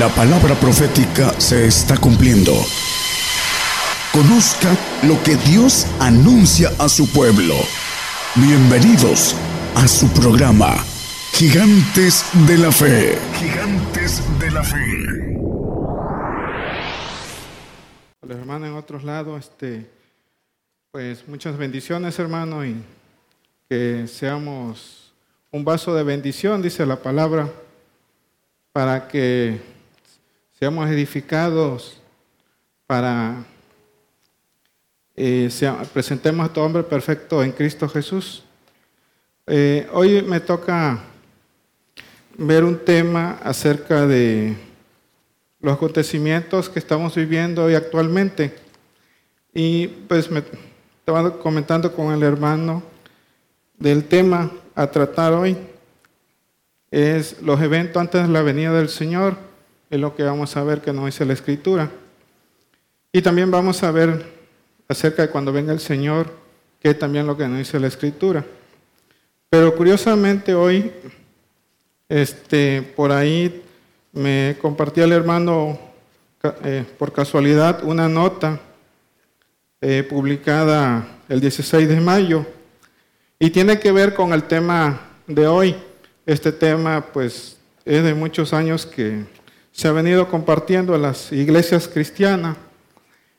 La palabra profética se está cumpliendo. Conozca lo que Dios anuncia a su pueblo. Bienvenidos a su programa, Gigantes de la Fe. Gigantes de la Fe. Los hermanos en otros lados, este, pues muchas bendiciones, hermano, y que seamos un vaso de bendición, dice la palabra, para que seamos edificados, para eh, presentemos a todo hombre perfecto en Cristo Jesús. Eh, hoy me toca ver un tema acerca de los acontecimientos que estamos viviendo hoy actualmente. Y pues me estaba comentando con el hermano del tema a tratar hoy. Es los eventos antes de la venida del Señor, es lo que vamos a ver que nos dice la Escritura. Y también vamos a ver acerca de cuando venga el Señor, que también lo que nos dice la Escritura. Pero curiosamente hoy, este, por ahí me compartía el hermano eh, por casualidad una nota eh, publicada el 16 de mayo y tiene que ver con el tema de hoy. Este tema pues es de muchos años que se ha venido compartiendo en las iglesias cristianas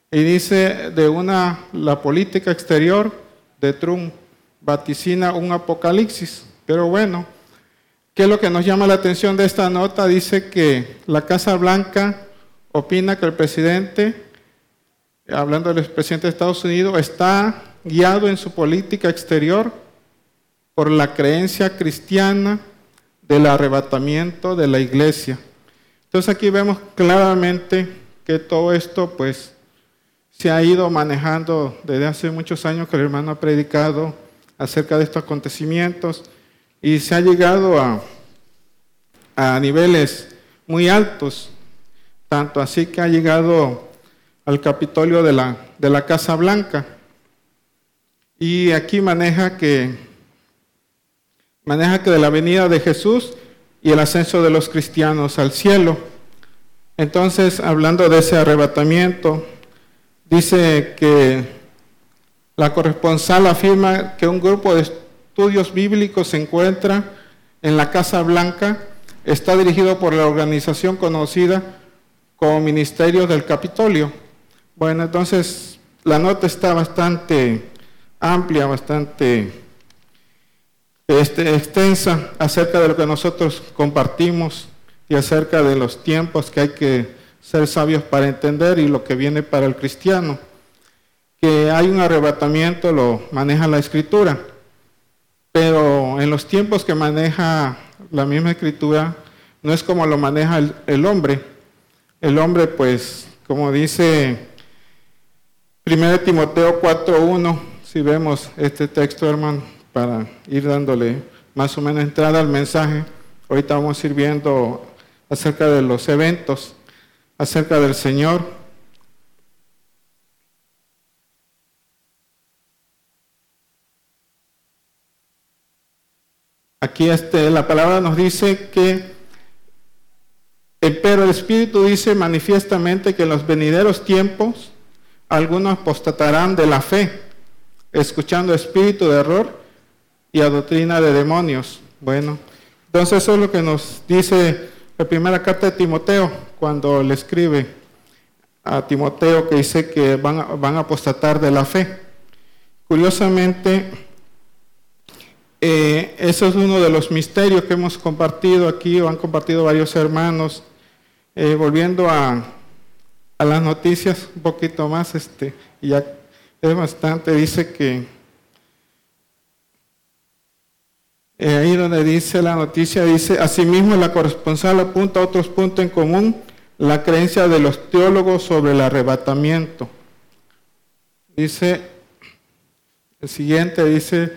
y dice de una la política exterior de Trump vaticina un apocalipsis, pero bueno, ¿Qué es lo que nos llama la atención de esta nota? Dice que la Casa Blanca opina que el presidente, hablando del presidente de Estados Unidos, está guiado en su política exterior por la creencia cristiana del arrebatamiento de la iglesia. Entonces aquí vemos claramente que todo esto pues se ha ido manejando desde hace muchos años que el hermano ha predicado acerca de estos acontecimientos y se ha llegado a, a niveles muy altos, tanto así que ha llegado al Capitolio de la, de la Casa Blanca. Y aquí maneja que, maneja que de la venida de Jesús y el ascenso de los cristianos al cielo. Entonces, hablando de ese arrebatamiento, dice que la corresponsal afirma que un grupo de estudios bíblicos se encuentra en la Casa Blanca. Está dirigido por la organización conocida como Ministerio del Capitolio. Bueno, entonces la nota está bastante amplia, bastante este, extensa acerca de lo que nosotros compartimos y acerca de los tiempos que hay que ser sabios para entender y lo que viene para el cristiano. Que hay un arrebatamiento, lo maneja la escritura. Pero en los tiempos que maneja la misma escritura, no es como lo maneja el, hombre. El hombre, pues, como dice 1 Timoteo 4.1, si vemos este texto, hermano, para ir dándole más o menos entrada al mensaje, ahorita vamos a ir viendo acerca de los eventos, acerca del Señor. Aquí este, la palabra nos dice que, eh, pero el Espíritu dice manifiestamente que en los venideros tiempos algunos apostatarán de la fe, escuchando espíritu de error y a doctrina de demonios. Bueno, entonces eso es lo que nos dice la primera carta de Timoteo, cuando le escribe a Timoteo que dice que van, van a apostatar de la fe. Curiosamente, eh, eso es uno de los misterios que hemos compartido aquí, o han compartido varios hermanos. Eh, volviendo a, a, las noticias un poquito más, este, ya es bastante, dice que eh, ahí donde dice la noticia, dice, asimismo la corresponsal apunta a otros puntos en común, la creencia de los teólogos sobre el arrebatamiento. Dice, el siguiente dice,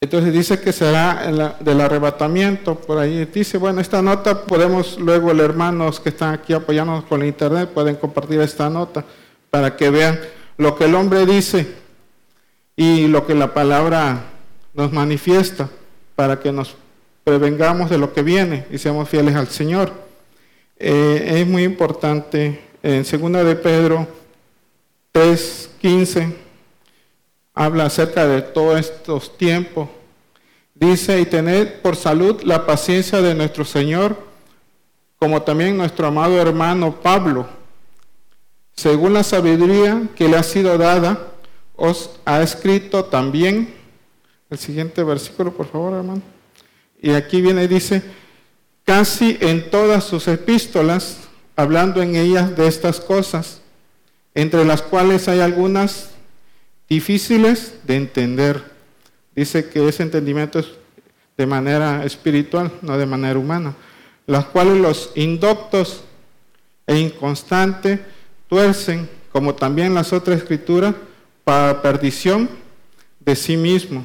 Entonces dice que será del arrebatamiento, por ahí dice, bueno, esta nota podemos luego los hermanos que están aquí apoyándonos con el internet pueden compartir esta nota para que vean lo que el hombre dice y lo que la palabra nos manifiesta para que nos prevengamos de lo que viene y seamos fieles al Señor. Eh, es muy importante, en 2 de Pedro 3.15, habla acerca de todos estos tiempos. Dice, y tened por salud la paciencia de nuestro Señor, como también nuestro amado hermano Pablo, según la sabiduría que le ha sido dada, os ha escrito también, el siguiente versículo, por favor, hermano. Y aquí viene y dice, casi en todas sus epístolas, hablando en ellas de estas cosas, entre las cuales hay algunas difíciles de entender. Dice que ese entendimiento es de manera espiritual, no de manera humana, las cuales los indoctos e inconstantes tuercen, como también las otras escrituras, para perdición de sí mismo.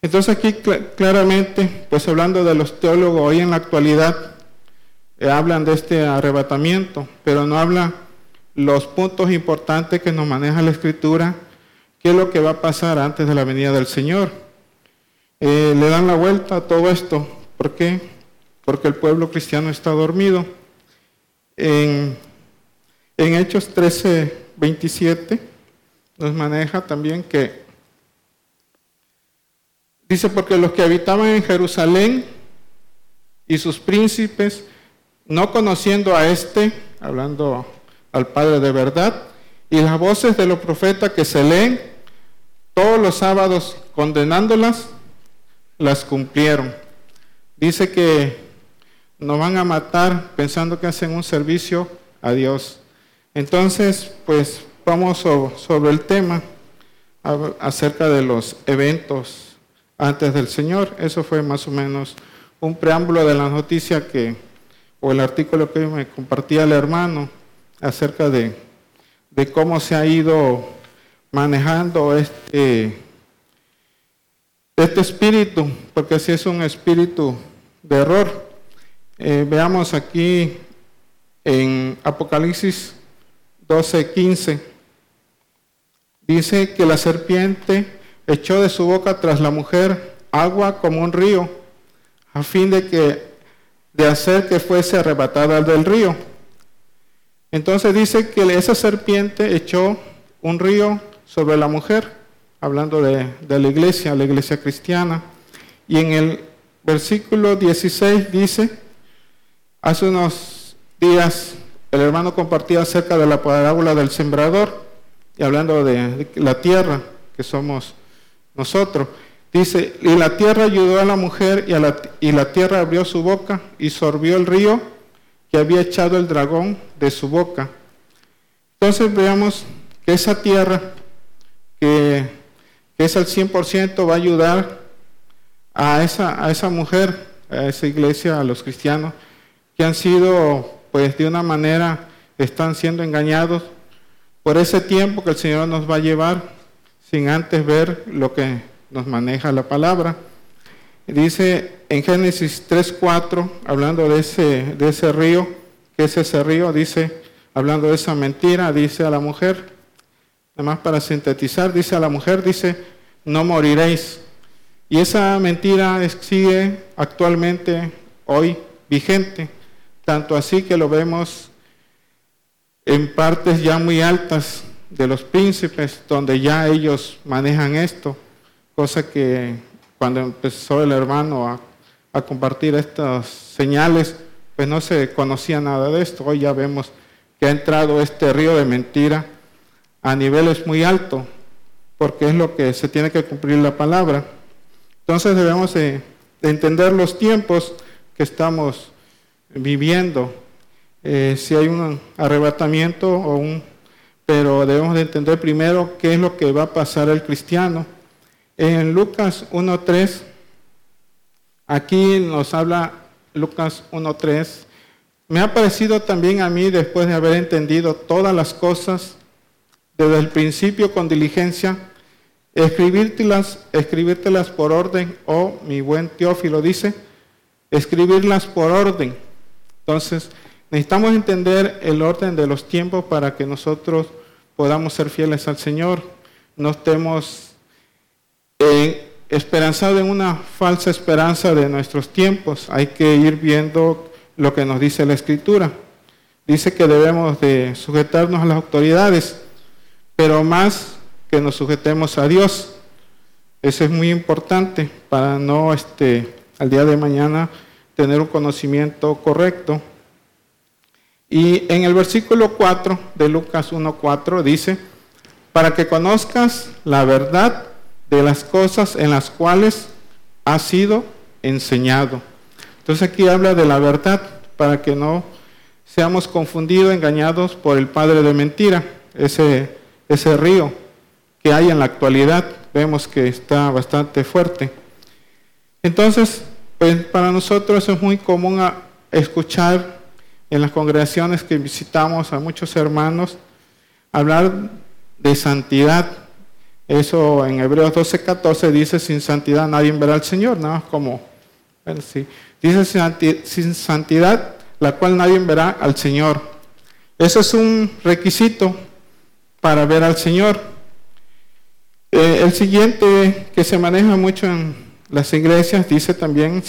Entonces aquí claramente, pues hablando de los teólogos hoy en la actualidad, eh, hablan de este arrebatamiento, pero no hablan los puntos importantes que nos maneja la escritura, qué es lo que va a pasar antes de la venida del Señor. Eh, le dan la vuelta a todo esto. ¿Por qué? Porque el pueblo cristiano está dormido. En, en Hechos 13, 27 nos maneja también que dice, porque los que habitaban en Jerusalén y sus príncipes, no conociendo a este, hablando al Padre de verdad, y las voces de los profetas que se leen todos los sábados condenándolas, las cumplieron. Dice que nos van a matar pensando que hacen un servicio a Dios. Entonces, pues vamos sobre el tema acerca de los eventos antes del Señor. Eso fue más o menos un preámbulo de la noticia que, o el artículo que me compartía el hermano acerca de, de cómo se ha ido manejando este, este espíritu, porque si es un espíritu de error. Eh, veamos aquí en Apocalipsis 12, 15. Dice que la serpiente echó de su boca tras la mujer agua como un río, a fin de que de hacer que fuese arrebatada del río. Entonces dice que esa serpiente echó un río sobre la mujer, hablando de, de la iglesia, la iglesia cristiana. Y en el versículo 16 dice, hace unos días el hermano compartía acerca de la parábola del sembrador y hablando de, la tierra, que somos nosotros, dice, y la tierra ayudó a la mujer y, la, y la tierra abrió su boca y sorbió el río que había echado el dragón de su boca. Entonces veamos que esa tierra, que, que es al 100%, va a ayudar a esa, a esa mujer, a esa iglesia, a los cristianos, que han sido, pues de una manera, están siendo engañados por ese tiempo que el Señor nos va a llevar sin antes ver lo que nos maneja la palabra. Dice en Génesis 3.4, hablando de ese, río, que es ese río, dice, hablando de esa mentira, dice a la mujer, nada más para sintetizar, dice a la mujer, dice, no moriréis. Y esa mentira sigue actualmente hoy vigente, tanto así que lo vemos en partes ya muy altas de los príncipes, donde ya ellos manejan esto, cosa que cuando empezó el hermano a, compartir estas señales, pues no se conocía nada de esto. Hoy ya vemos que ha entrado este río de mentira a niveles muy altos, porque es lo que se tiene que cumplir la palabra. Entonces debemos de entender los tiempos que estamos viviendo eh, si hay un arrebatamiento o un... Pero debemos de entender primero qué es lo que va a pasar al cristiano. En Lucas 1.3, aquí nos habla Lucas 1.3, me ha parecido también a mí, después de haber entendido todas las cosas desde el principio con diligencia, escribírtelas, escribírtelas por orden, o oh, mi buen Teófilo dice, escribirlas por orden. Entonces, Necesitamos entender el orden de los tiempos para que nosotros podamos ser fieles al Señor. No estemos en, esperanzado en una falsa esperanza de nuestros tiempos. Hay que ir viendo lo que nos dice la Escritura. Dice que debemos de sujetarnos a las autoridades, pero más que nos sujetemos a Dios. Eso es muy importante para no este, al día de mañana tener un conocimiento correcto. Y en el versículo 4 de Lucas 1.4 dice, para que conozcas la verdad de las cosas en las cuales has sido enseñado. Entonces aquí habla de la verdad para que no seamos confundidos, engañados por el padre de mentira, ese, ese río que hay en la actualidad. Vemos que está bastante fuerte. Entonces, pues para nosotros es muy común escuchar en las congregaciones que visitamos a muchos hermanos hablar de santidad, eso en Hebreos 12, 14 dice, sin santidad nadie verá al Señor, nada más como, bueno, sí. Dice, sin santidad, la cual nadie verá al Señor. Eso es un requisito para ver al Señor. Eh, el siguiente que se maneja mucho en las iglesias, dice también,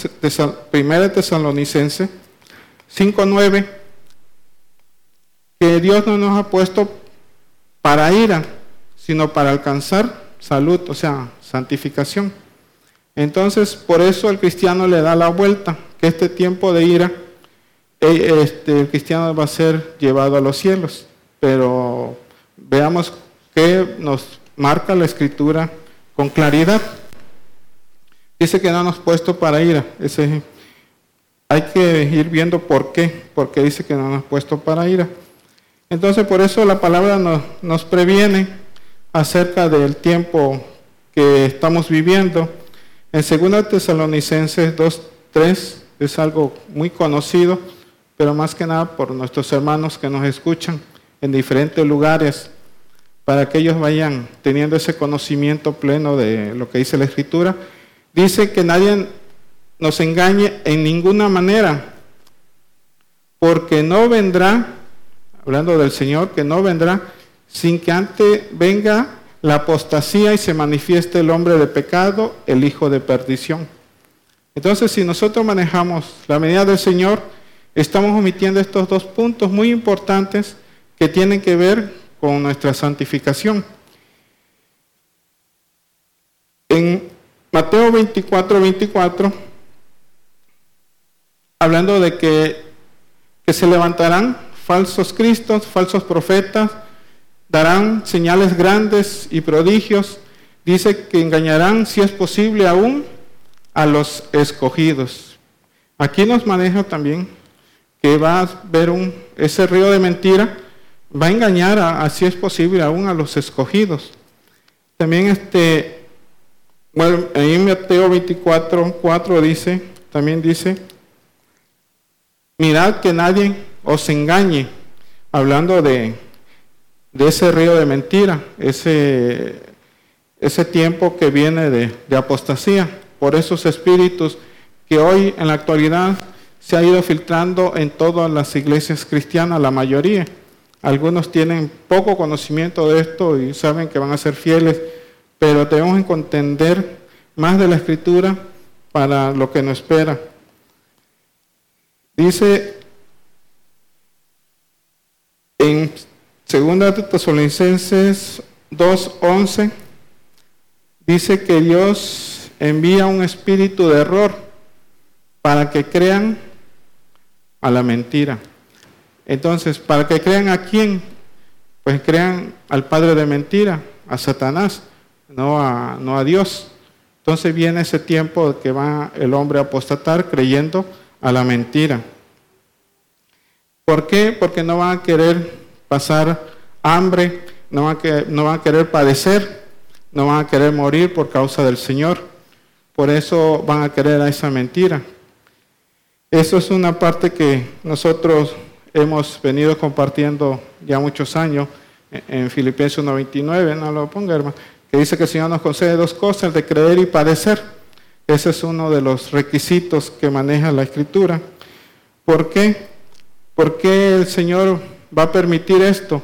primera Tesalonicense 5.9, que Dios no nos ha puesto para ira, sino para alcanzar salud, o sea, santificación. Entonces, por eso el cristiano le da la vuelta, que este tiempo de ira, eh, este, el cristiano va a ser llevado a los cielos. Pero veamos qué nos marca la escritura con claridad. Dice que no nos puesto para ira. Ese, hay que ir viendo por qué, porque dice que no nos puesto para ira. Entonces, por eso la palabra nos, nos previene acerca del tiempo que estamos viviendo. En 2 Tesalonicenses 2.3 es algo muy conocido, pero más que nada por nuestros hermanos que nos escuchan en diferentes lugares, para que ellos vayan teniendo ese conocimiento pleno de lo que dice la Escritura. Dice que nadie nos engañe en ninguna manera, porque no vendrá, hablando del Señor, que no vendrá sin que antes venga la apostasía y se manifieste el hombre de pecado, el hijo de perdición. Entonces, si nosotros manejamos la medida del Señor, estamos omitiendo estos dos puntos muy importantes que tienen que ver con nuestra santificación. En Mateo 24, 24, hablando de que, que se levantarán falsos cristos, falsos profetas, darán señales grandes y prodigios. Dice que engañarán, si es posible, aún a los escogidos. Aquí nos maneja también que va a ver un, ese río de mentira, va a engañar, a, si es posible, aún a los escogidos. También este, bueno, en Mateo 24, 4 dice, también dice, mirad que nadie os engañe, hablando de, ese río de mentira, ese, tiempo que viene de, de apostasía, por esos espíritus que hoy en la actualidad se ha ido filtrando en todas las iglesias cristianas, la mayoría. Algunos tienen poco conocimiento de esto y saben que van a ser fieles, pero debemos entender más de la escritura para lo que nos espera. Dice en Segunda de Tesalonicenses 2:11 dice que Dios envía un espíritu de error para que crean a la mentira. Entonces, ¿para que crean a quién? Pues crean al padre de mentira, a Satanás, no a, no a Dios. Entonces viene ese tiempo que va el hombre a apostatar creyendo a la mentira. ¿Por qué? Porque no van a querer pasar hambre, no van, a, no van a querer padecer, no van a querer morir por causa del Señor. Por eso van a querer a esa mentira. Eso es una parte que nosotros hemos venido compartiendo ya muchos años en Filipenses 1.29, no lo ponga hermano, que dice que el Señor nos concede dos cosas, de creer y padecer. Ese es uno de los requisitos que maneja la Escritura. ¿Por qué? ¿Por qué el Señor va a permitir esto,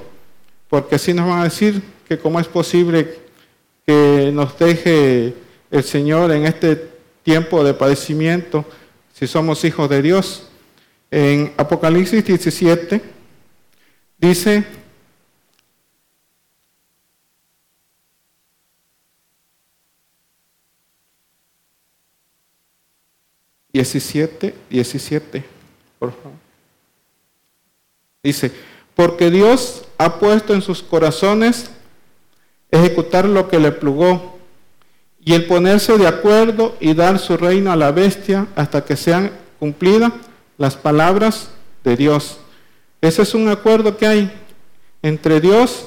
porque así nos van a decir que cómo es posible que nos deje el Señor en este tiempo de padecimiento si somos hijos de Dios. En Apocalipsis 17 dice, Diecisiete, diecisiete, por favor. Dice, porque Dios ha puesto en sus corazones ejecutar lo que le plugó y el ponerse de acuerdo y dar su reino a la bestia hasta que sean cumplidas las palabras de Dios. Ese es un acuerdo que hay entre Dios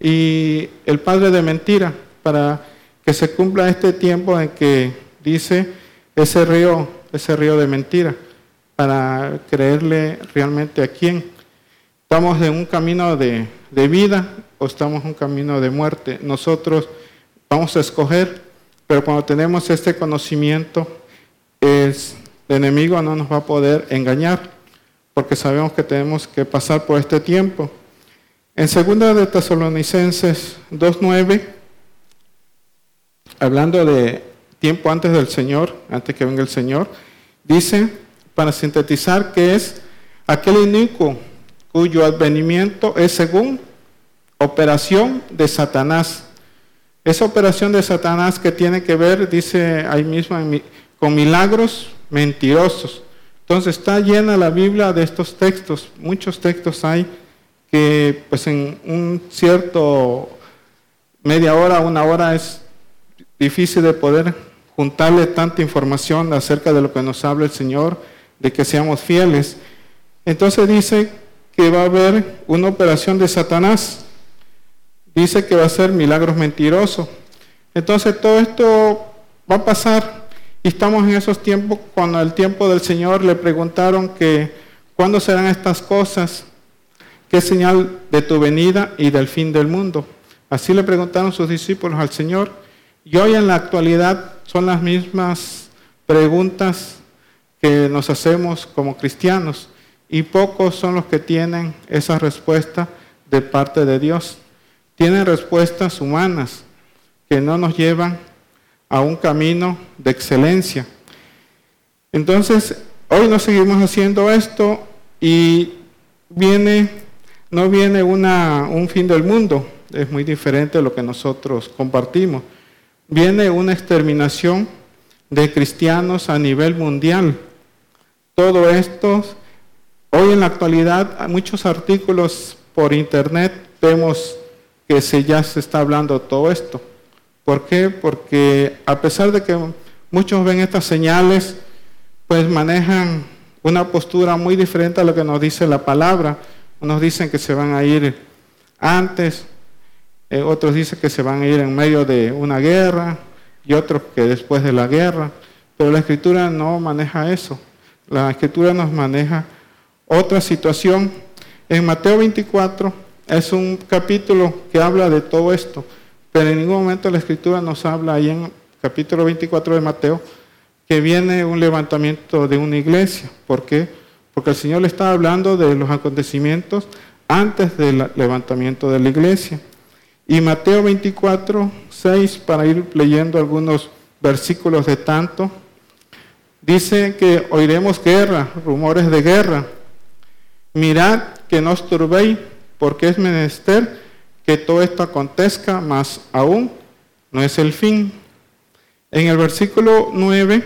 y el padre de mentira para que se cumpla este tiempo en que dice ese río, ese río de mentira, para creerle realmente a quién. Estamos en un camino de, de vida o estamos en un camino de muerte. Nosotros vamos a escoger, pero cuando tenemos este conocimiento, es, el enemigo no nos va a poder engañar, porque sabemos que tenemos que pasar por este tiempo. En segunda de Tesalonicenses 2.9, hablando de tiempo antes del Señor, antes que venga el Señor, dice, para sintetizar, que es aquel inicuo cuyo advenimiento es según operación de Satanás esa operación de Satanás que tiene que ver, dice ahí mismo, con milagros mentirosos. Entonces está llena la Biblia de estos textos. Muchos textos hay que pues en un cierto media hora, una hora es difícil de poder juntarle tanta información acerca de lo que nos habla el Señor, de que seamos fieles. Entonces dice que va a haber una operación de Satanás dice que va a ser milagros mentirosos. Entonces todo esto va a pasar y estamos en esos tiempos cuando el tiempo del Señor le preguntaron que cuándo serán estas cosas, qué señal de tu venida y del fin del mundo. Así le preguntaron sus discípulos al Señor y hoy en la actualidad son las mismas preguntas que nos hacemos como cristianos y pocos son los que tienen esa respuesta de parte de Dios tienen respuestas humanas que no nos llevan a un camino de excelencia. Entonces, hoy nos seguimos haciendo esto y viene, no viene una, un fin del mundo, es muy diferente de lo que nosotros compartimos. Viene una exterminación de cristianos a nivel mundial. Todo esto, hoy en la actualidad, muchos artículos por internet vemos que se, ya se está hablando todo esto. ¿Por qué? Porque a pesar de que muchos ven estas señales, pues manejan una postura muy diferente a lo que nos dice la palabra. Unos dicen que se van a ir antes, eh, otros dicen que se van a ir en medio de una guerra y otros que después de la guerra. Pero la escritura no maneja eso. La escritura nos maneja otra situación. En Mateo 24, es un capítulo que habla de todo esto, pero en ningún momento la escritura nos habla ahí en capítulo 24 de Mateo que viene un levantamiento de una iglesia. ¿Por qué? Porque el Señor le está hablando de los acontecimientos antes del levantamiento de la iglesia. Y Mateo 24, 6, para ir leyendo algunos versículos de tanto, dice que oiremos guerra, rumores de guerra. Mirad que no os turbéis porque es menester que todo esto acontezca, más aún no es el fin. En el versículo 9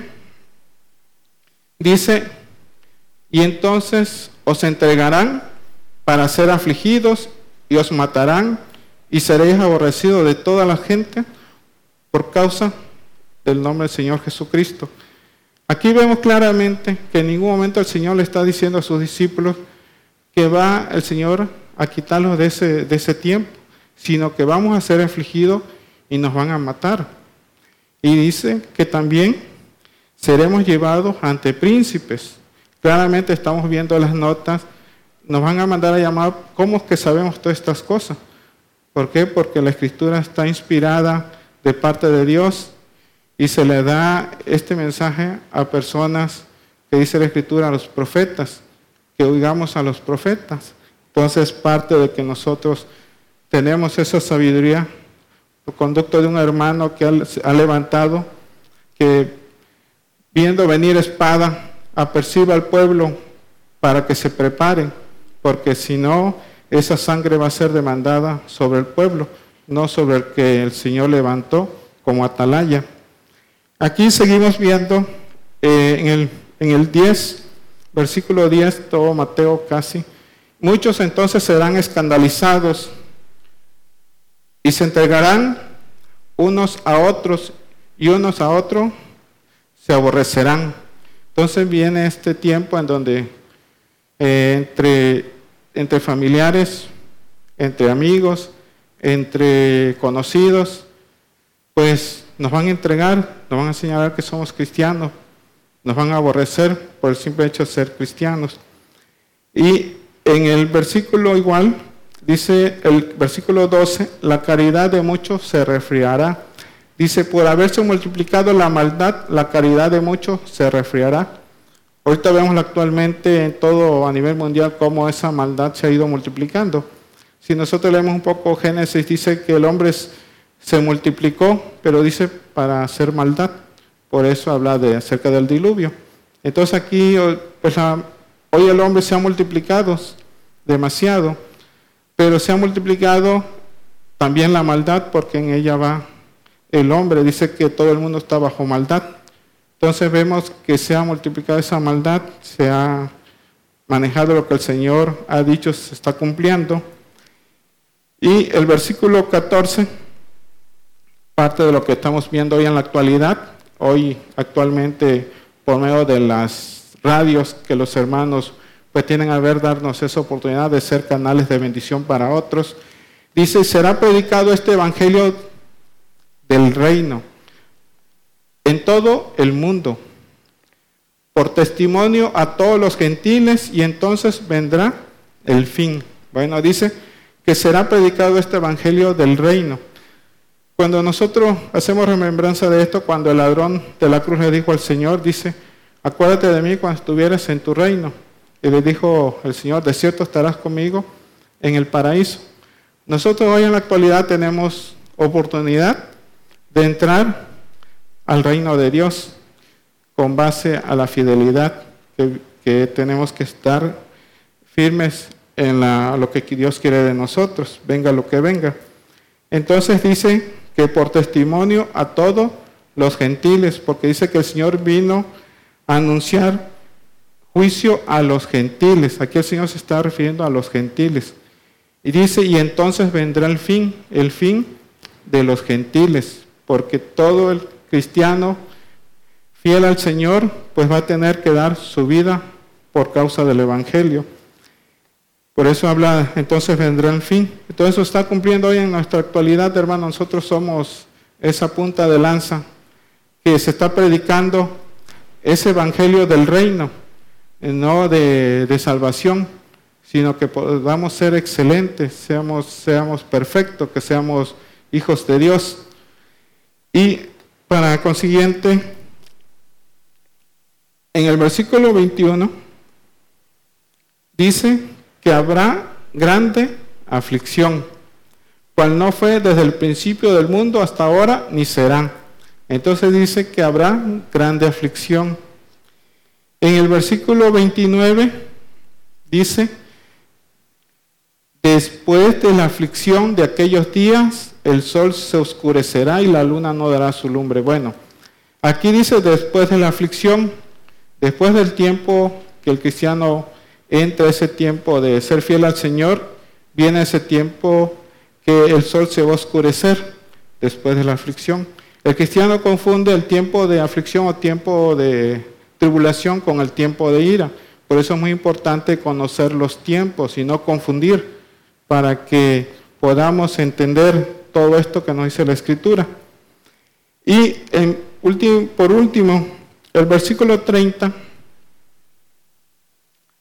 dice, y entonces os entregarán para ser afligidos y os matarán y seréis aborrecidos de toda la gente por causa del nombre del Señor Jesucristo. Aquí vemos claramente que en ningún momento el Señor le está diciendo a sus discípulos que va el Señor a quitarlos de ese, de ese tiempo, sino que vamos a ser afligidos y nos van a matar. Y dice que también seremos llevados ante príncipes. Claramente estamos viendo las notas, nos van a mandar a llamar, ¿cómo es que sabemos todas estas cosas? ¿Por qué? Porque la escritura está inspirada de parte de Dios y se le da este mensaje a personas que dice la escritura, a los profetas, que oigamos a los profetas. Entonces, parte de que nosotros tenemos esa sabiduría el conducto de un hermano que ha, levantado, que viendo venir espada, aperciba al pueblo para que se preparen, porque si no, esa sangre va a ser demandada sobre el pueblo, no sobre el que el Señor levantó como atalaya. Aquí seguimos viendo eh, en, el, en el 10, versículo 10, todo Mateo casi. Muchos entonces serán escandalizados y se entregarán unos a otros y unos a otros se aborrecerán. Entonces viene este tiempo en donde eh, entre, entre familiares, entre amigos, entre conocidos, pues nos van a entregar, nos van a señalar que somos cristianos, nos van a aborrecer por el simple hecho de ser cristianos. Y en el versículo igual, dice el versículo 12, la caridad de muchos se resfriará. Dice, por haberse multiplicado la maldad, la caridad de muchos se resfriará. Ahorita vemos actualmente en todo a nivel mundial cómo esa maldad se ha ido multiplicando. Si nosotros leemos un poco Génesis, dice que el hombre se multiplicó, pero dice para hacer maldad. Por eso habla de acerca del diluvio. Entonces aquí, pues, hoy el hombre se ha multiplicado demasiado, pero se ha multiplicado también la maldad porque en ella va el hombre. Dice que todo el mundo está bajo maldad. Entonces vemos que se ha multiplicado esa maldad, se ha manejado lo que el Señor ha dicho, se está cumpliendo. Y el versículo 14, parte de lo que estamos viendo hoy en la actualidad, hoy actualmente por medio de las radios que los hermanos pues tienen a ver darnos esa oportunidad de ser canales de bendición para otros. Dice, será predicado este evangelio del reino en todo el mundo, por testimonio a todos los gentiles, y entonces vendrá el fin. Bueno, dice que será predicado este evangelio del reino. Cuando nosotros hacemos remembranza de esto, cuando el ladrón de la cruz le dijo al Señor, dice, acuérdate de mí cuando estuvieras en tu reino. Y le dijo el Señor, de cierto estarás conmigo en el paraíso. Nosotros hoy en la actualidad tenemos oportunidad de entrar al reino de Dios con base a la fidelidad que, tenemos que estar firmes en lo que Dios quiere de nosotros, venga lo que venga. Entonces dice que por testimonio a todos los gentiles, porque dice que el Señor vino a anunciar juicio a los gentiles. Aquí el Señor se está refiriendo a los gentiles. Y dice, y entonces vendrá el fin, el fin de los gentiles, porque todo el cristiano fiel al Señor, pues va a tener que dar su vida por causa del Evangelio. Por eso habla, entonces vendrá el fin. Todo eso está cumpliendo hoy en nuestra actualidad, hermano. Nosotros somos esa punta de lanza que se está predicando ese Evangelio del reino, eh, no de, de salvación, sino que podamos ser excelentes, seamos, seamos perfectos, que seamos hijos de Dios. Y para consiguiente, en el versículo 21 dice que habrá grande aflicción, cual no fue desde el principio del mundo hasta ahora ni será. Entonces dice que habrá grande aflicción. En el versículo 29 dice, después de la aflicción de aquellos días, el sol se oscurecerá y la luna no dará su lumbre. Bueno, aquí dice después de la aflicción, después del tiempo que el cristiano entra ese tiempo de ser fiel al Señor, viene ese tiempo que el sol se va a oscurecer después de la aflicción. El cristiano confunde el tiempo de aflicción o tiempo de tribulación con el tiempo de ira. Por eso es muy importante conocer los tiempos y no confundir para que podamos entender todo esto que nos dice la Escritura. Y en por último, el versículo 30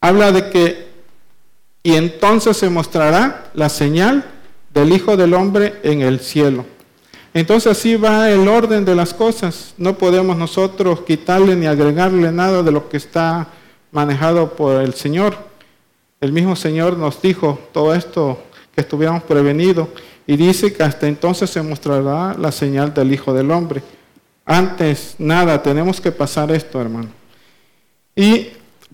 habla de que, y entonces se mostrará la señal del Hijo del Hombre en el cielo. Entonces así va el orden de las cosas. No podemos nosotros quitarle ni agregarle nada de lo que está manejado por el Señor. El mismo Señor nos dijo todo esto que estuviéramos prevenidos y dice que hasta entonces se mostrará la señal del Hijo del Hombre. Antes, nada, tenemos que pasar esto, hermano. Y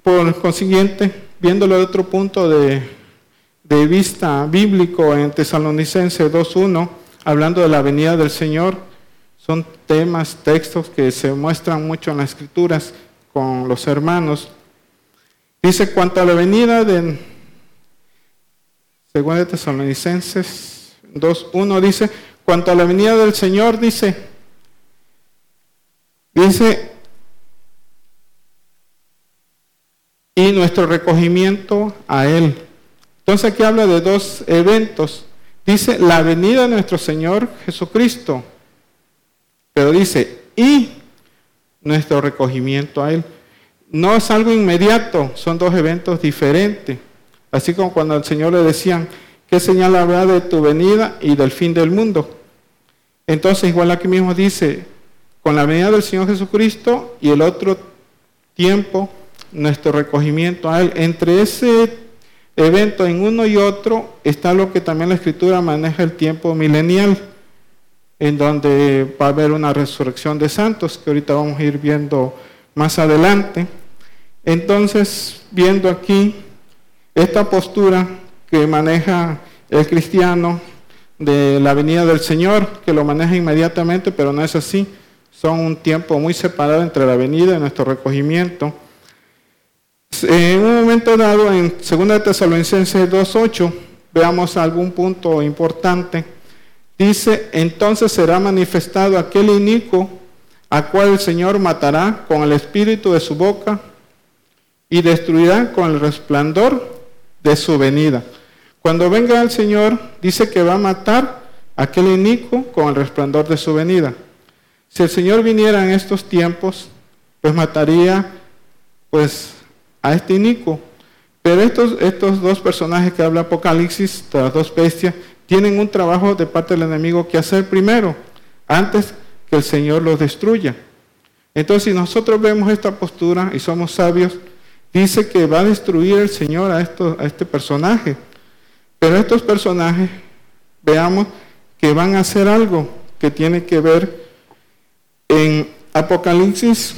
por consiguiente, viéndolo de otro punto de, vista bíblico en Tesalonicense 2.1, hablando de la venida del Señor, son temas, textos que se muestran mucho en las escrituras con los hermanos. Dice, cuanto a la venida de, según de Tesalonicenses 2.1, dice, cuanto a la venida del Señor, dice, dice, y nuestro recogimiento a Él. Entonces aquí habla de dos eventos. Dice la venida de nuestro Señor Jesucristo, pero dice, y nuestro recogimiento a Él. No es algo inmediato, son dos eventos diferentes. Así como cuando al Señor le decían, ¿qué señal habrá de tu venida y del fin del mundo? Entonces, igual aquí mismo dice, con la venida del Señor Jesucristo y el otro tiempo, nuestro recogimiento a Él. Entre ese evento en uno y otro está lo que también la Escritura maneja el tiempo milenial, en donde va a haber una resurrección de santos, que ahorita vamos a ir viendo más adelante. Entonces, viendo aquí esta postura que maneja el cristiano de la venida del Señor, que lo maneja inmediatamente, pero no es así. Son un tiempo muy separado entre la venida y nuestro recogimiento. En un momento dado, en 2 Tesalonicenses 2.8, veamos algún punto importante. Dice, entonces será manifestado aquel inico a cual el Señor matará con el espíritu de su boca y destruirá con el resplandor de su venida. Cuando venga el Señor, dice que va a matar a aquel inico con el resplandor de su venida. Si el Señor viniera en estos tiempos, pues mataría pues a este inico. Pero estos, estos dos personajes que habla Apocalipsis, las dos bestias, tienen un trabajo de parte del enemigo que hacer primero, antes que el Señor los destruya. Entonces, si nosotros vemos esta postura y somos sabios, dice que va a destruir el Señor a, a este personaje. Pero estos personajes, veamos que van a hacer algo que tiene que ver en Apocalipsis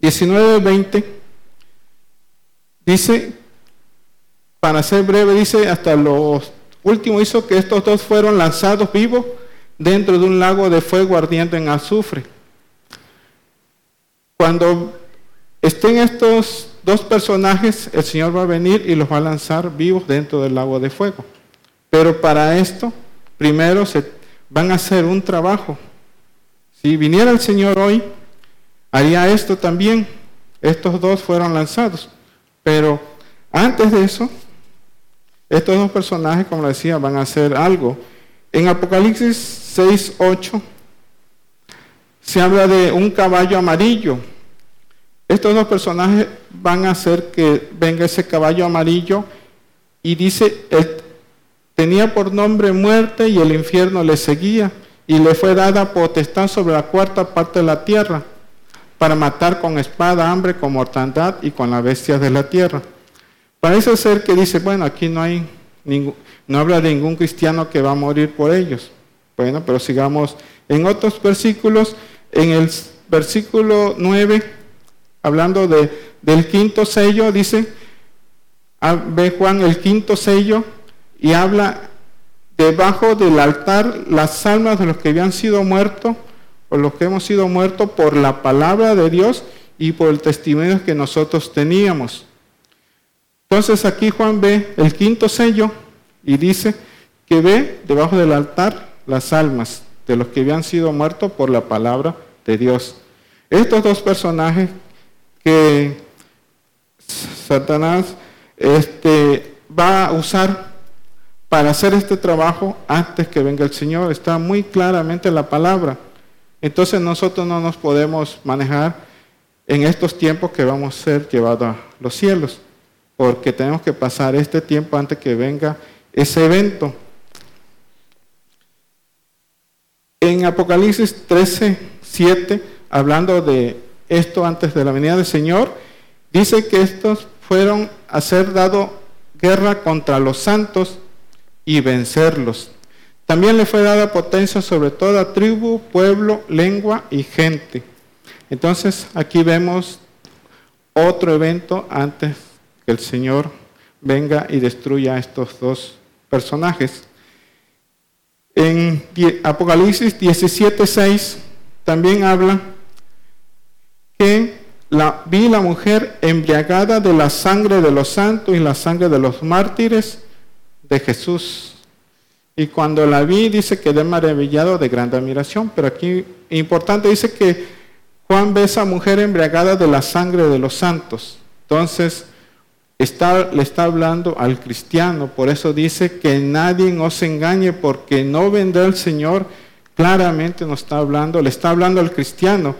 19, 20 Dice, para ser breve, dice, hasta los últimos hizo que estos dos fueron lanzados vivos dentro de un lago de fuego ardiente en azufre. Cuando estén estos dos personajes, el Señor va a venir y los va a lanzar vivos dentro del lago de fuego. Pero para esto, primero se van a hacer un trabajo. Si viniera el Señor hoy, haría esto también. Estos dos fueron lanzados. Pero antes de eso, estos dos personajes, como decía, van a hacer algo. En Apocalipsis 6, 8 se habla de un caballo amarillo. Estos dos personajes van a hacer que venga ese caballo amarillo y dice, tenía por nombre muerte y el infierno le seguía y le fue dada potestad sobre la cuarta parte de la tierra para matar con espada, hambre, con mortandad y con las bestias de la tierra. Parece ser que dice, bueno, aquí no hay no habla de ningún cristiano que va a morir por ellos. Bueno, pero sigamos en otros versículos, en el versículo 9, hablando de, del quinto sello, dice, ve Juan el quinto sello y habla debajo del altar las almas de los que habían sido muertos por los que hemos sido muertos por la palabra de Dios y por el testimonio que nosotros teníamos. Entonces aquí Juan ve el quinto sello y dice que ve debajo del altar las almas de los que habían sido muertos por la palabra de Dios. Estos dos personajes que Satanás este, va a usar para hacer este trabajo antes que venga el Señor, está muy claramente en la palabra. Entonces nosotros no nos podemos manejar en estos tiempos que vamos a ser llevados a los cielos, porque tenemos que pasar este tiempo antes que venga ese evento. En Apocalipsis 13, 7, hablando de esto antes de la venida del Señor, dice que estos fueron a ser dado guerra contra los santos y vencerlos. También le fue dada potencia sobre toda tribu, pueblo, lengua y gente. Entonces aquí vemos otro evento antes que el Señor venga y destruya a estos dos personajes. En Apocalipsis 17:6 también habla la, vi la mujer embriagada de la sangre de los santos y la sangre de los mártires de Jesús. Y cuando la vi, dice, quedé maravillado de gran admiración. Pero aquí, importante, dice que Juan ve a esa mujer embriagada de la sangre de los santos. Entonces, le está hablando al cristiano. Por eso dice que nadie os engañe, porque no vendrá el Señor. Claramente nos está hablando, le está hablando al cristiano.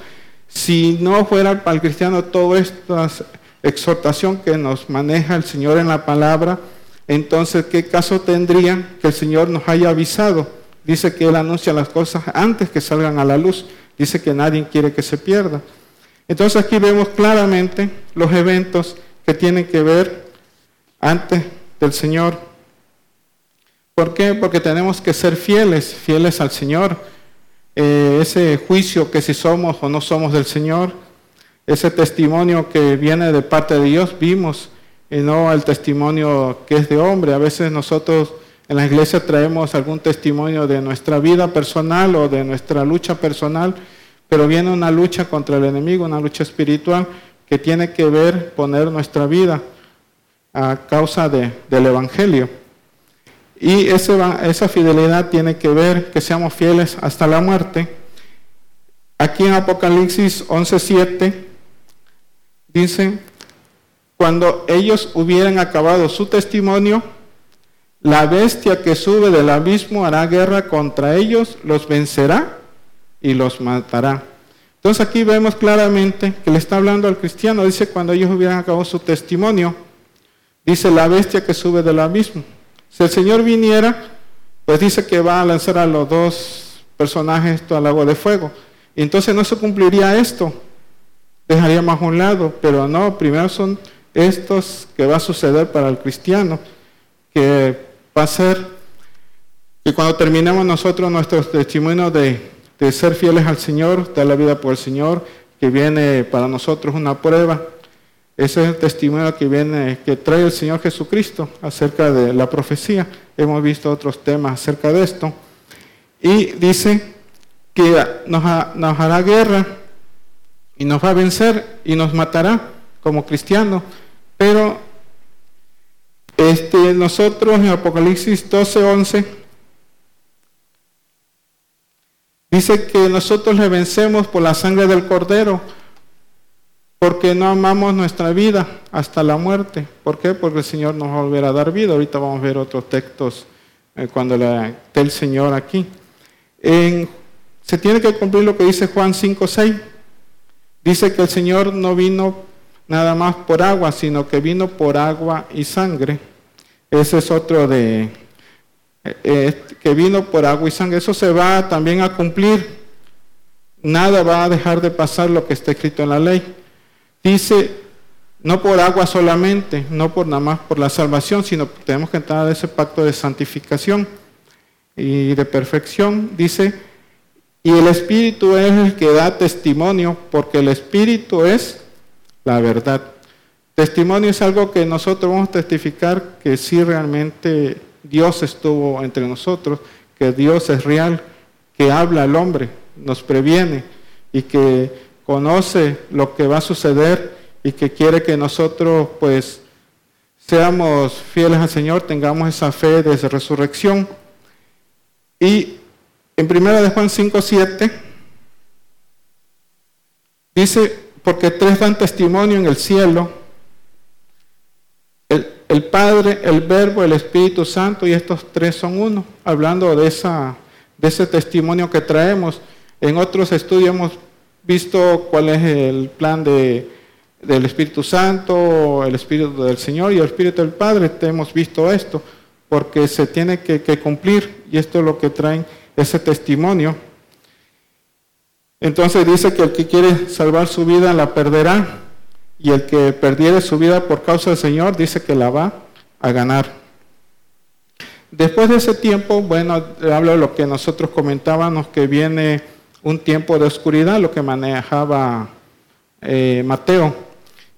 Si no fuera para el cristiano toda esta exhortación que nos maneja el Señor en la palabra, entonces ¿qué caso tendría que el Señor nos haya avisado? Dice que Él anuncia las cosas antes que salgan a la luz. Dice que nadie quiere que se pierda. Entonces aquí vemos claramente los eventos que tienen que ver antes del Señor. ¿Por qué? Porque tenemos que ser fieles, fieles al Señor. Eh, ese juicio que si somos o no somos del Señor, ese testimonio que viene de parte de Dios, vimos, y no el testimonio que es de hombre. A veces nosotros en la iglesia traemos algún testimonio de nuestra vida personal o de nuestra lucha personal, pero viene una lucha contra el enemigo, una lucha espiritual que tiene que ver poner nuestra vida a causa del Evangelio. Y esa fidelidad tiene que ver que seamos fieles hasta la muerte. Aquí en Apocalipsis 11:7 dice, cuando ellos hubieran acabado su testimonio, la bestia que sube del abismo hará guerra contra ellos, los vencerá y los matará. Entonces aquí vemos claramente que le está hablando al cristiano, dice cuando ellos hubieran acabado su testimonio, dice la bestia que sube del abismo. Si el Señor viniera, pues dice que va a lanzar a los dos personajes al agua de fuego. Y entonces no se cumpliría esto. Dejaríamos a un lado, pero no, primero son estos que va a suceder para el cristiano, que va a ser que cuando terminemos nosotros nuestro testimonio de, de ser fieles al Señor, dar la vida por el Señor, que viene para nosotros una prueba, ese es el testimonio que viene, que trae el Señor Jesucristo acerca de la profecía. Hemos visto otros temas acerca de esto. Y dice que nos, hará guerra y nos va a vencer y nos matará como cristianos. Pero este, nosotros en Apocalipsis 12, 11 dice que nosotros le vencemos por la sangre del cordero porque no amamos nuestra vida hasta la muerte. ¿Por qué? Porque el Señor nos va a dar vida. Ahorita vamos a ver otros textos eh, cuando esté el Señor aquí. se tiene que cumplir lo que dice Juan 5.6. Dice que el Señor no vino nada más por agua, sino que vino por agua y sangre. Ese es otro de eh, eh, que vino por agua y sangre. Eso se va también a cumplir. Nada va a dejar de pasar lo que está escrito en la ley. Dice, no por agua solamente, no por nada más por la salvación, sino tenemos que entrar a ese pacto de santificación y de perfección. Dice, y el Espíritu es el que da testimonio, porque el Espíritu es la verdad. Testimonio es algo que nosotros vamos a testificar que sí realmente Dios estuvo entre nosotros, que Dios es real, que habla al hombre, nos previene y que conoce lo que va a suceder y que quiere que nosotros pues seamos fieles al Señor, tengamos esa fe de resurrección. Y en 1 de Juan 5, 7 dice, porque tres dan testimonio en el cielo, el, el, Padre, el Verbo, el Espíritu Santo, y estos tres son uno, hablando de, esa, de ese testimonio que traemos. En otros estudios hemos visto cuál es el plan de, del Espíritu Santo, el Espíritu del Señor y el Espíritu del Padre. hemos visto esto, porque se tiene que, cumplir y esto es lo que traen ese testimonio. Entonces dice que el que quiere salvar su vida la perderá y el que perdiere su vida por causa del Señor dice que la va a ganar. Después de ese tiempo, bueno, hablo de lo que nosotros comentábamos, que viene un tiempo de oscuridad, lo que manejaba eh, Mateo.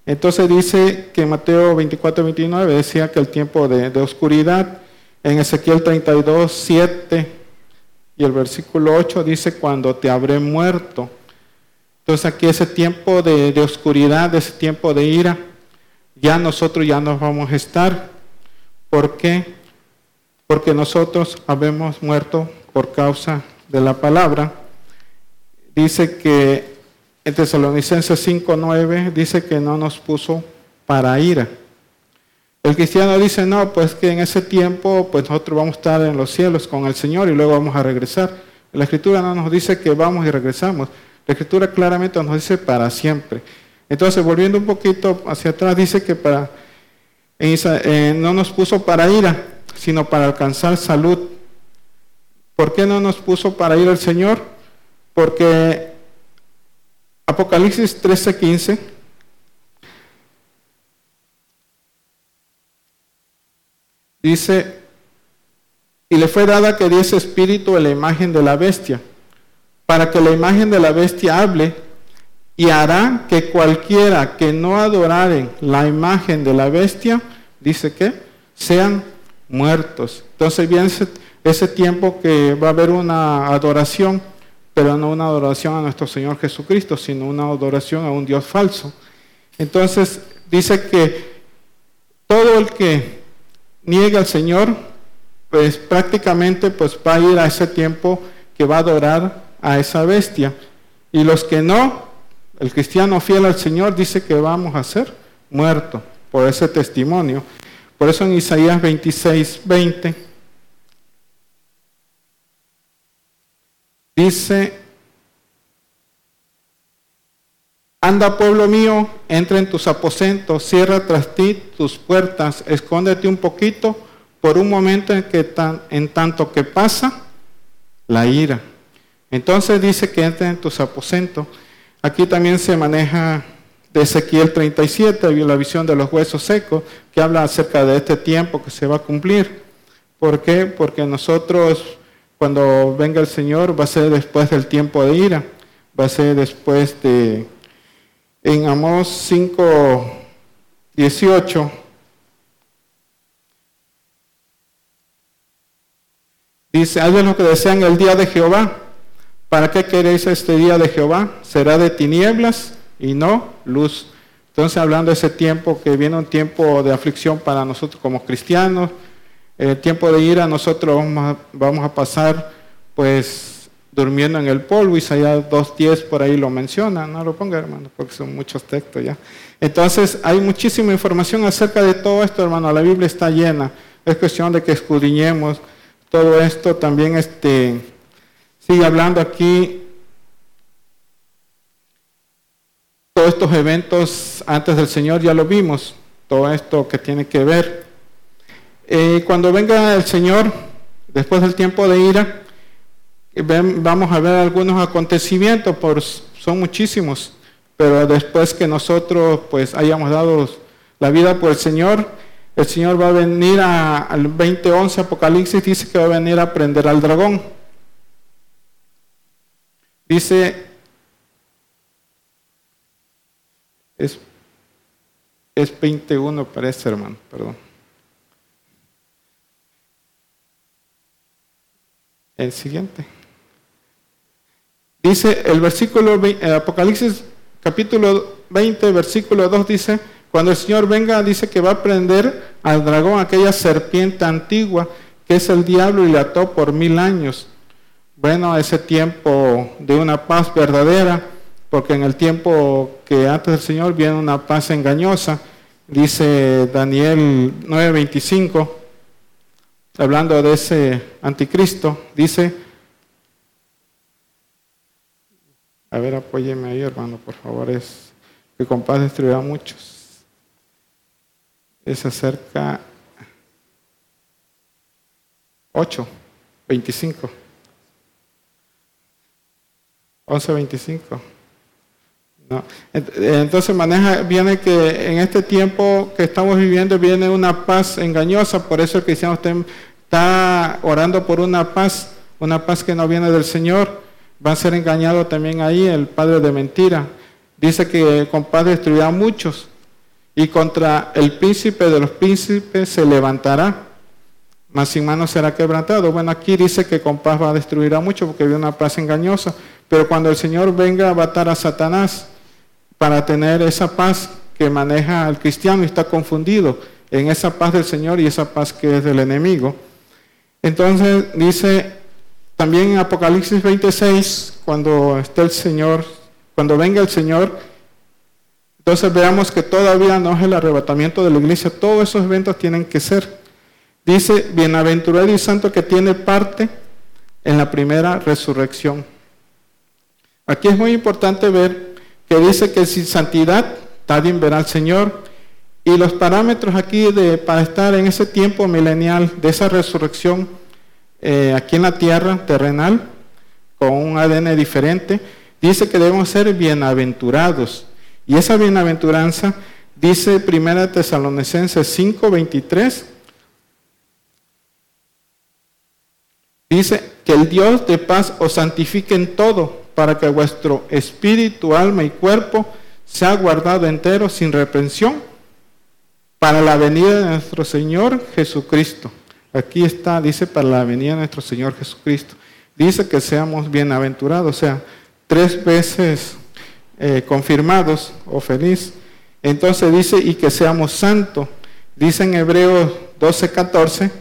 Entonces dice que Mateo 24, 29 decía que el tiempo de, oscuridad, en Ezequiel 32, 7 y el versículo 8 dice cuando te habré muerto. Entonces aquí ese tiempo de, oscuridad, ese tiempo de ira, ya nosotros ya nos vamos a estar. ¿Por qué? porque nosotros habemos muerto por causa de la palabra. Dice que en Tesalonicenses 5.9 dice que no nos puso para ira. El cristiano dice, no, pues que en ese tiempo pues nosotros vamos a estar en los cielos con el Señor y luego vamos a regresar. La escritura no nos dice que vamos y regresamos. La escritura claramente nos dice para siempre. Entonces, volviendo un poquito hacia atrás, dice que para, eh, no nos puso para ira, sino para alcanzar salud. ¿Por qué no nos puso para ir al Señor? Porque Apocalipsis 13:15 dice, y le fue dada que diese espíritu a la imagen de la bestia, para que la imagen de la bestia hable y hará que cualquiera que no adoraren la imagen de la bestia, dice que, sean muertos. Entonces viene ese, tiempo que va a haber una adoración, pero no una adoración a nuestro Señor Jesucristo, sino una adoración a un Dios falso. Entonces dice que todo el que niega al Señor, pues prácticamente pues va a ir a ese tiempo que va a adorar a esa bestia. Y los que no, el cristiano fiel al Señor dice que vamos a ser muertos por ese testimonio. Por eso en Isaías 26, 20 dice, anda pueblo mío, entra en tus aposentos, cierra tras ti tus puertas, escóndete un poquito por un momento en, que en tanto que pasa la ira. Entonces dice que entra en tus aposentos. Aquí también se maneja de Ezequiel 37, la visión de los huesos secos, que habla acerca de este tiempo que se va a cumplir. ¿Por qué? Porque nosotros, cuando venga el Señor, va a ser después del tiempo de ira, va a ser después de, en Amós 5, 18, dice, haz lo que desean el día de Jehová. ¿Para qué queréis este día de Jehová? ¿Será de tinieblas? y no luz. Entonces, hablando de ese tiempo, que viene un tiempo de aflicción para nosotros como cristianos, el tiempo de ira, nosotros vamos a, pasar pues durmiendo en el polvo, Isaías 2.10 por ahí lo menciona, no lo ponga hermano, porque son muchos textos ya. Entonces hay muchísima información acerca de todo esto, hermano, la Biblia está llena, es cuestión de que escudriñemos todo esto, también este, sigue hablando aquí todos estos eventos antes del Señor. Ya lo vimos, todo esto que tiene que ver. Eh, cuando venga el Señor, después del tiempo de ira, vamos a ver algunos acontecimientos, por, son muchísimos, pero después que nosotros pues hayamos dado la vida por el Señor, el Señor va a venir al 2011 Apocalipsis, dice que va a venir a prender al dragón. Dice Es, es 21 parece, hermano, perdón. El siguiente. Dice el versículo, el Apocalipsis capítulo 20, versículo 2 dice, cuando el Señor venga, dice que va a prender al dragón, aquella serpiente antigua, que es el diablo y le ató por mil años. Bueno, ese tiempo de una paz verdadera, porque en el tiempo que antes del Señor viene una paz engañosa, dice Daniel 9:25, hablando de ese anticristo, dice, a ver, apóyeme ahí, hermano, por favor, es que con destruirá a muchos. Es acerca 8, 25. 11, 25. Entonces maneja, viene que en este tiempo que estamos viviendo viene una paz engañosa, por eso el cristiano está orando por una paz, una paz que no viene del Señor, va a ser engañado también ahí el padre de mentira. Dice que con paz destruirá a muchos y contra el príncipe de los príncipes se levantará, mas sin mano será quebrantado. Bueno, aquí dice que con paz va a destruir a muchos porque viene una paz engañosa, pero cuando el Señor venga a matar a Satanás para tener esa paz que maneja al cristiano y está confundido en esa paz del Señor y esa paz que es del enemigo. Entonces dice también en Apocalipsis 26, cuando esté el Señor, cuando venga el Señor, entonces veamos que todavía no es el arrebatamiento de la iglesia, todos esos eventos tienen que ser. Dice, bienaventurado y santo que tiene parte en la primera resurrección. Aquí es muy importante ver dice que sin santidad nadie verá al Señor. Y los parámetros aquí de, para estar en ese tiempo milenial de esa resurrección eh, aquí en la tierra terrenal, con un ADN diferente, dice que debemos ser bienaventurados. Y esa bienaventuranza dice 1 Tesalonicenses 5:23, dice que el Dios de paz os santifique en todo, para que vuestro espíritu, alma y cuerpo se ha guardado entero sin reprensión para la venida de nuestro Señor Jesucristo. Aquí está, dice, para la venida de nuestro Señor Jesucristo. Dice que seamos bienaventurados, o sea, tres veces eh, confirmados o feliz. Entonces dice, y que seamos santos. Dice en Hebreos 12, 14,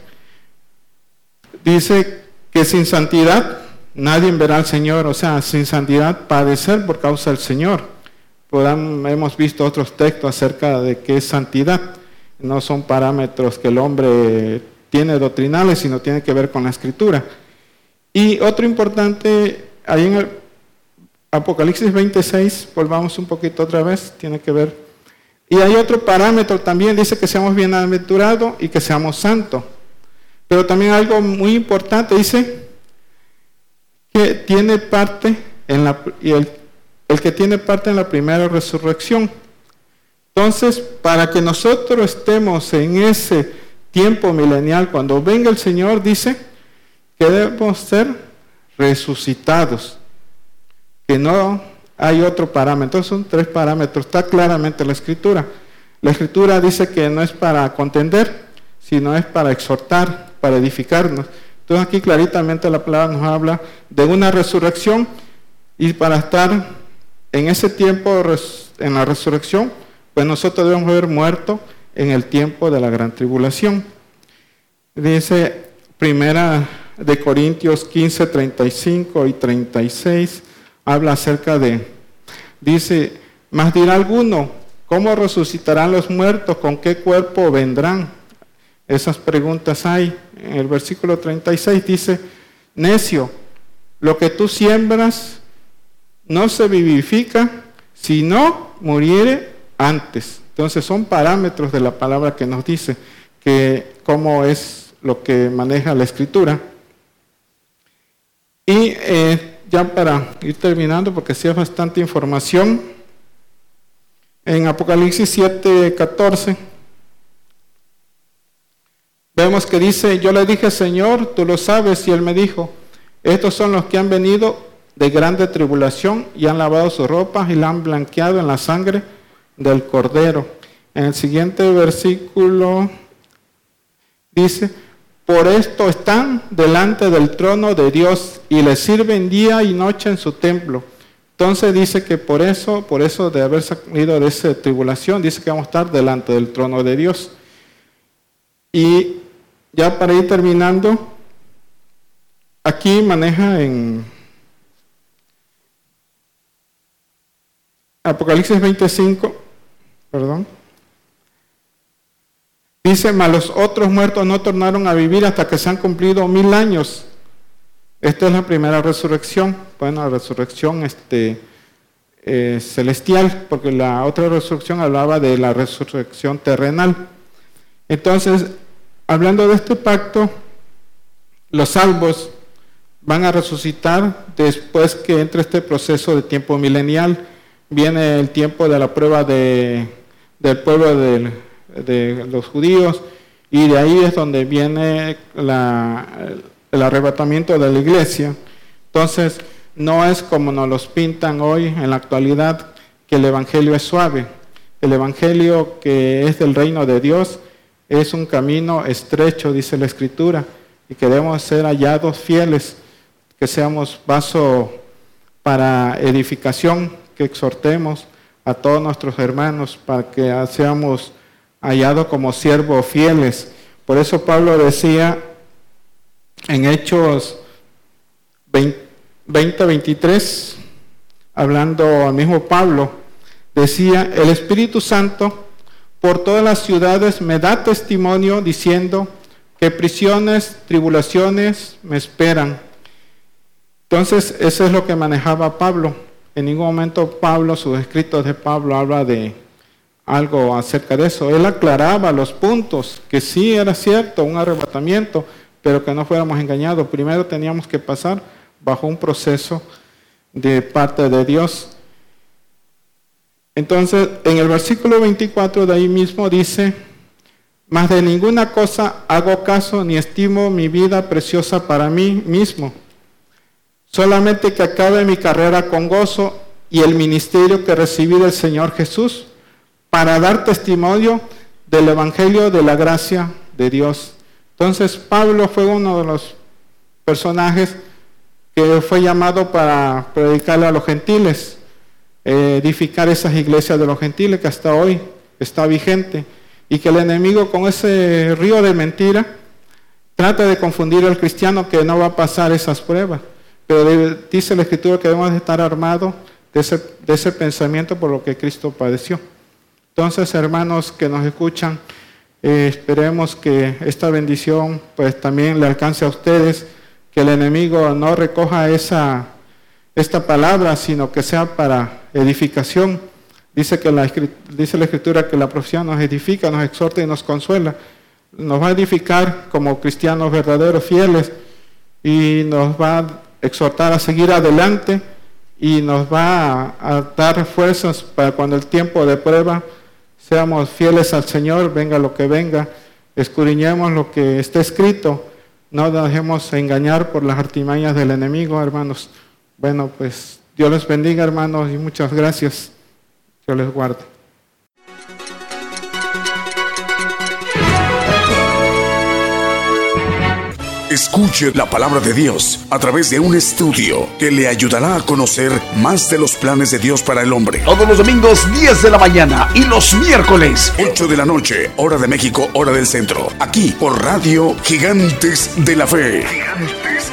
dice que sin santidad nadie verá al Señor, o sea, sin santidad padecer por causa del Señor hemos visto otros textos acerca de qué es santidad. No son parámetros que el hombre tiene doctrinales, sino tiene que ver con la escritura. Y otro importante, ahí en el Apocalipsis 26, volvamos un poquito otra vez, tiene que ver. Y hay otro parámetro también, dice que seamos bienaventurados y que seamos santos. Pero también algo muy importante, dice que tiene parte en la, y el el que tiene parte en la primera resurrección. Entonces, para que nosotros estemos en ese tiempo milenial, cuando venga el Señor, dice que debemos ser resucitados, que no hay otro parámetro. Son tres parámetros, está claramente la escritura. La escritura dice que no es para contender, sino es para exhortar, para edificarnos. Entonces aquí claritamente la palabra nos habla de una resurrección y para estar en ese tiempo, en la resurrección, pues nosotros debemos haber muerto en el tiempo de la gran tribulación. Dice primera de Corintios 15, 35 y 36, habla acerca de, dice, más dirá alguno, ¿cómo resucitarán los muertos? ¿Con qué cuerpo vendrán? Esas preguntas hay. En el versículo 36 dice, necio, lo que tú siembras, no se vivifica si no muriere antes. Entonces son parámetros de la palabra que nos dice que cómo es lo que maneja la escritura. Y eh, ya para ir terminando, porque si es bastante información, en Apocalipsis 7, 14, vemos que dice, yo le dije, Señor, tú lo sabes, y él me dijo, estos son los que han venido de grande tribulación y han lavado sus ropas y la han blanqueado en la sangre del cordero. En el siguiente versículo dice, por esto están delante del trono de Dios y le sirven día y noche en su templo. Entonces dice que por eso, por eso de haber salido de esa tribulación, dice que vamos a estar delante del trono de Dios. Y ya para ir terminando, aquí maneja en Apocalipsis 25, perdón. Dice, mas los otros muertos no tornaron a vivir hasta que se han cumplido mil años. Esta es la primera resurrección. Bueno, la resurrección este, eh, celestial, porque la otra resurrección hablaba de la resurrección terrenal. Entonces, hablando de este pacto, los salvos van a resucitar después que entre este proceso de tiempo milenial viene el tiempo de la prueba de, del pueblo de los judíos y de ahí es donde viene el arrebatamiento de la iglesia. Entonces, no es como nos los pintan hoy en la actualidad, que el Evangelio es suave. El Evangelio que es del reino de Dios es un camino estrecho, dice la Escritura, y que debemos ser hallados fieles, que seamos vaso para edificación, que exhortemos a todos nuestros hermanos para que seamos hallados como siervos fieles. Por eso Pablo decía en Hechos 20, 23, hablando al mismo Pablo, decía, el Espíritu Santo por todas las ciudades me da testimonio diciendo que prisiones, tribulaciones me esperan. Entonces, eso es lo que manejaba Pablo. En ningún momento Pablo, sus escritos de Pablo, habla de algo acerca de eso. Él aclaraba los puntos, que sí era cierto, un arrebatamiento, pero que no fuéramos engañados. Primero teníamos que pasar bajo un proceso de parte de Dios. Entonces, en el versículo 24 de ahí mismo dice, más de ninguna cosa hago caso ni estimo mi vida preciosa para mí mismo solamente que acabe mi carrera con gozo y el ministerio que recibí del Señor Jesús para dar testimonio del Evangelio de la gracia de Dios. Entonces Pablo fue uno de los personajes que fue llamado para predicarle a los gentiles, edificar esas iglesias de los gentiles que hasta hoy está vigente y que el enemigo con ese río de mentira trata de confundir al cristiano que no va a pasar esas pruebas. Pero dice la Escritura que debemos estar armados de ese, pensamiento por lo que Cristo padeció. Entonces, hermanos que nos escuchan, eh, esperemos que esta bendición pues también le alcance a ustedes, que el enemigo no recoja esa, esta palabra, sino que sea para edificación. Dice, que la, dice la Escritura que la profesión nos edifica, nos exhorta y nos consuela. Nos va a edificar como cristianos verdaderos, fieles, y nos va a exhortar a seguir adelante y nos va a, dar fuerzas para cuando el tiempo de prueba seamos fieles al Señor, venga lo que venga, escudriñemos lo que está escrito, no dejemos engañar por las artimañas del enemigo, hermanos. Bueno, pues Dios les bendiga, hermanos, y muchas gracias. Dios les guarde. Escuche la palabra de Dios a través de un estudio que le ayudará a conocer más de los planes de Dios para el hombre. Todos los domingos 10 de la mañana y los miércoles 8 de la noche, hora de México, hora del centro. Aquí por Radio Gigantes de la Fe. Gigantes